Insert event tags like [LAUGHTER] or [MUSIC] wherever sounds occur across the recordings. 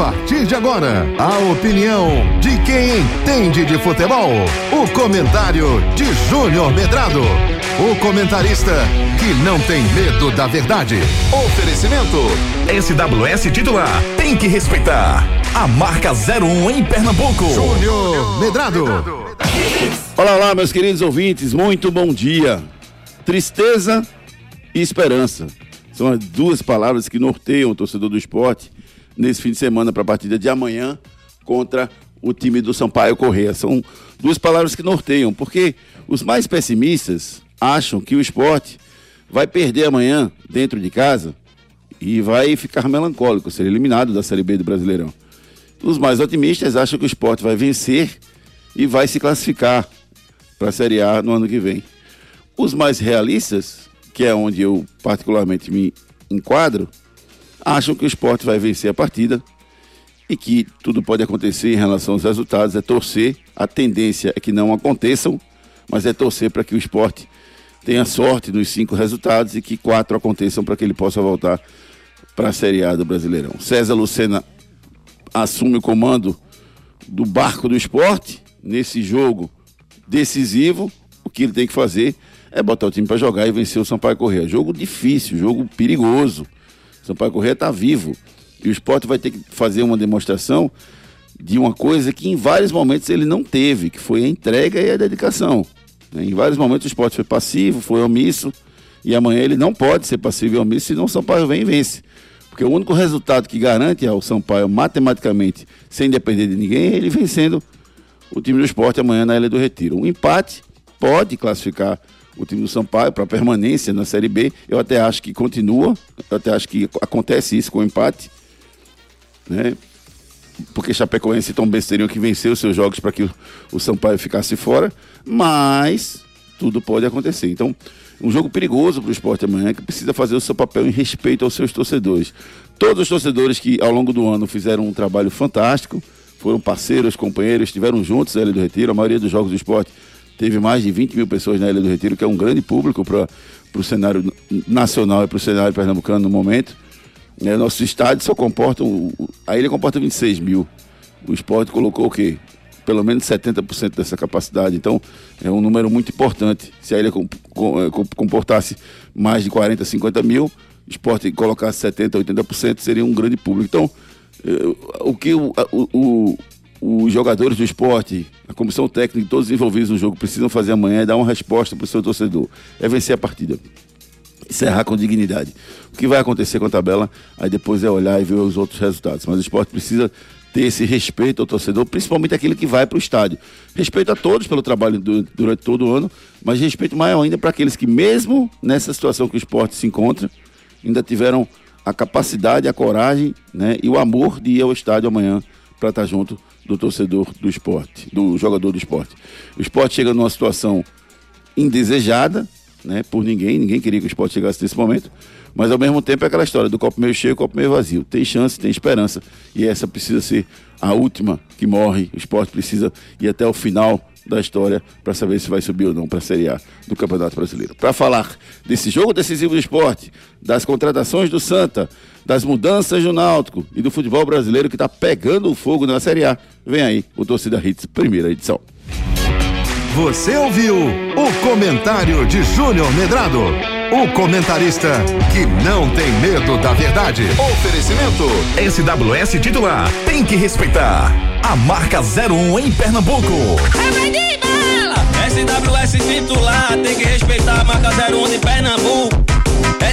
partir de agora, a opinião de quem entende de futebol. O comentário de Júnior Medrado. O comentarista que não tem medo da verdade. Oferecimento SWS titular. Tem que respeitar. A marca 01 em Pernambuco. Júnior Medrado. Olá, olá, meus queridos ouvintes. Muito bom dia. Tristeza e esperança. São as duas palavras que norteiam o torcedor do esporte nesse fim de semana para a partida de amanhã contra o time do Sampaio Correia. São duas palavras que norteiam, porque os mais pessimistas acham que o esporte vai perder amanhã dentro de casa e vai ficar melancólico, ser eliminado da Série B do Brasileirão. Os mais otimistas acham que o esporte vai vencer e vai se classificar para a Série A no ano que vem. Os mais realistas, que é onde eu particularmente me enquadro, acham que o esporte vai vencer a partida e que tudo pode acontecer em relação aos resultados, é torcer. A tendência é que não aconteçam, mas é torcer para que o esporte tenha sorte nos cinco resultados e que quatro aconteçam para que ele possa voltar para a Série A do Brasileirão. César Lucena assume o comando do barco do esporte nesse jogo decisivo. O que ele tem que fazer é botar o time para jogar e vencer o Sampaio Correia. Jogo difícil, jogo perigoso. Sampaio Correia está vivo. E o esporte vai ter que fazer uma demonstração de uma coisa que em vários momentos ele não teve, que foi a entrega e a dedicação. Né? Em vários momentos o esporte foi passivo, foi omisso, e amanhã ele não pode ser passivo e omisso, senão o Sampaio vem e vence. Porque o único resultado que garante ao Sampaio matematicamente, sem depender de ninguém, é ele vencendo o time do esporte amanhã na Ilha do Retiro. Um empate pode classificar o time do Sampaio para permanência na Série B. Eu até acho que continua, eu até acho que acontece isso com o empate. Né? Porque Chapecoense e Tom Benz teriam que vencer os seus jogos para que o, o Sampaio ficasse fora, mas tudo pode acontecer. Então, um jogo perigoso para o esporte amanhã, que precisa fazer o seu papel em respeito aos seus torcedores. Todos os torcedores que ao longo do ano fizeram um trabalho fantástico, foram parceiros, companheiros, estiveram juntos Ilha do Retiro. A maioria dos jogos do esporte teve mais de 20 mil pessoas na Ilha do Retiro, que é um grande público para o cenário nacional e para o cenário pernambucano no momento. É, nosso estádio só comporta, a ilha comporta 26 mil. O esporte colocou o quê? Pelo menos 70% dessa capacidade. Então, é um número muito importante. Se a ilha comportasse mais de 40, 50 mil, o esporte colocasse 70, 80%, seria um grande público. Então, é, o que o, o, os jogadores do esporte, a comissão técnica, todos envolvidos no jogo precisam fazer amanhã é dar uma resposta para o seu torcedor. É vencer a partida. Encerrar com dignidade. O que vai acontecer com a tabela, aí depois é olhar e ver os outros resultados. Mas o esporte precisa ter esse respeito ao torcedor, principalmente aquele que vai para o estádio. Respeito a todos pelo trabalho durante todo o ano, mas respeito maior ainda para aqueles que, mesmo nessa situação que o esporte se encontra, ainda tiveram a capacidade, a coragem né, e o amor de ir ao estádio amanhã para estar junto do torcedor do esporte, do jogador do esporte. O esporte chega numa situação indesejada, né, por ninguém, ninguém queria que o esporte chegasse nesse momento, mas ao mesmo tempo é aquela história do copo meio cheio, copo meio vazio. Tem chance, tem esperança, e essa precisa ser a última que morre. O esporte precisa ir até o final da história para saber se vai subir ou não para a Série A do Campeonato Brasileiro. Para falar desse jogo decisivo do esporte, das contratações do Santa, das mudanças do Náutico e do futebol brasileiro que está pegando o fogo na Série A, vem aí o Torcida Hits, primeira edição. Você ouviu o comentário de Júnior Medrado, o comentarista que não tem medo da verdade. Oferecimento SWS titular, tem que respeitar. A marca 01 em Pernambuco. SWS titular, tem que respeitar a marca 01 de Pernambuco.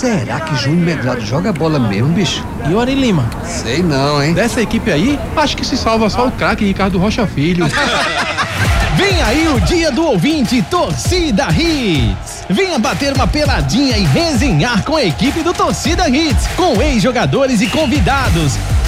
Será que Júnior Medrado joga bola mesmo, bicho? E o Ari Lima? Sei não, hein? Dessa equipe aí, acho que se salva só o craque Ricardo Rocha Filho. [LAUGHS] Vem aí o dia do ouvinte Torcida Hits. Venha bater uma peladinha e resenhar com a equipe do Torcida Hits, com ex-jogadores e convidados.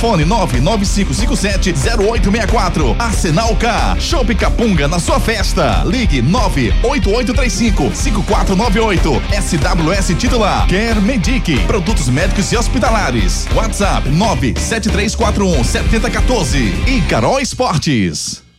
Fone 995570864, Arsenal K, Shop Capunga na sua festa, Ligue 98835 5498, SWS titular, Quer Medic, produtos médicos e hospitalares, WhatsApp 97341 7014 e Carol Esportes.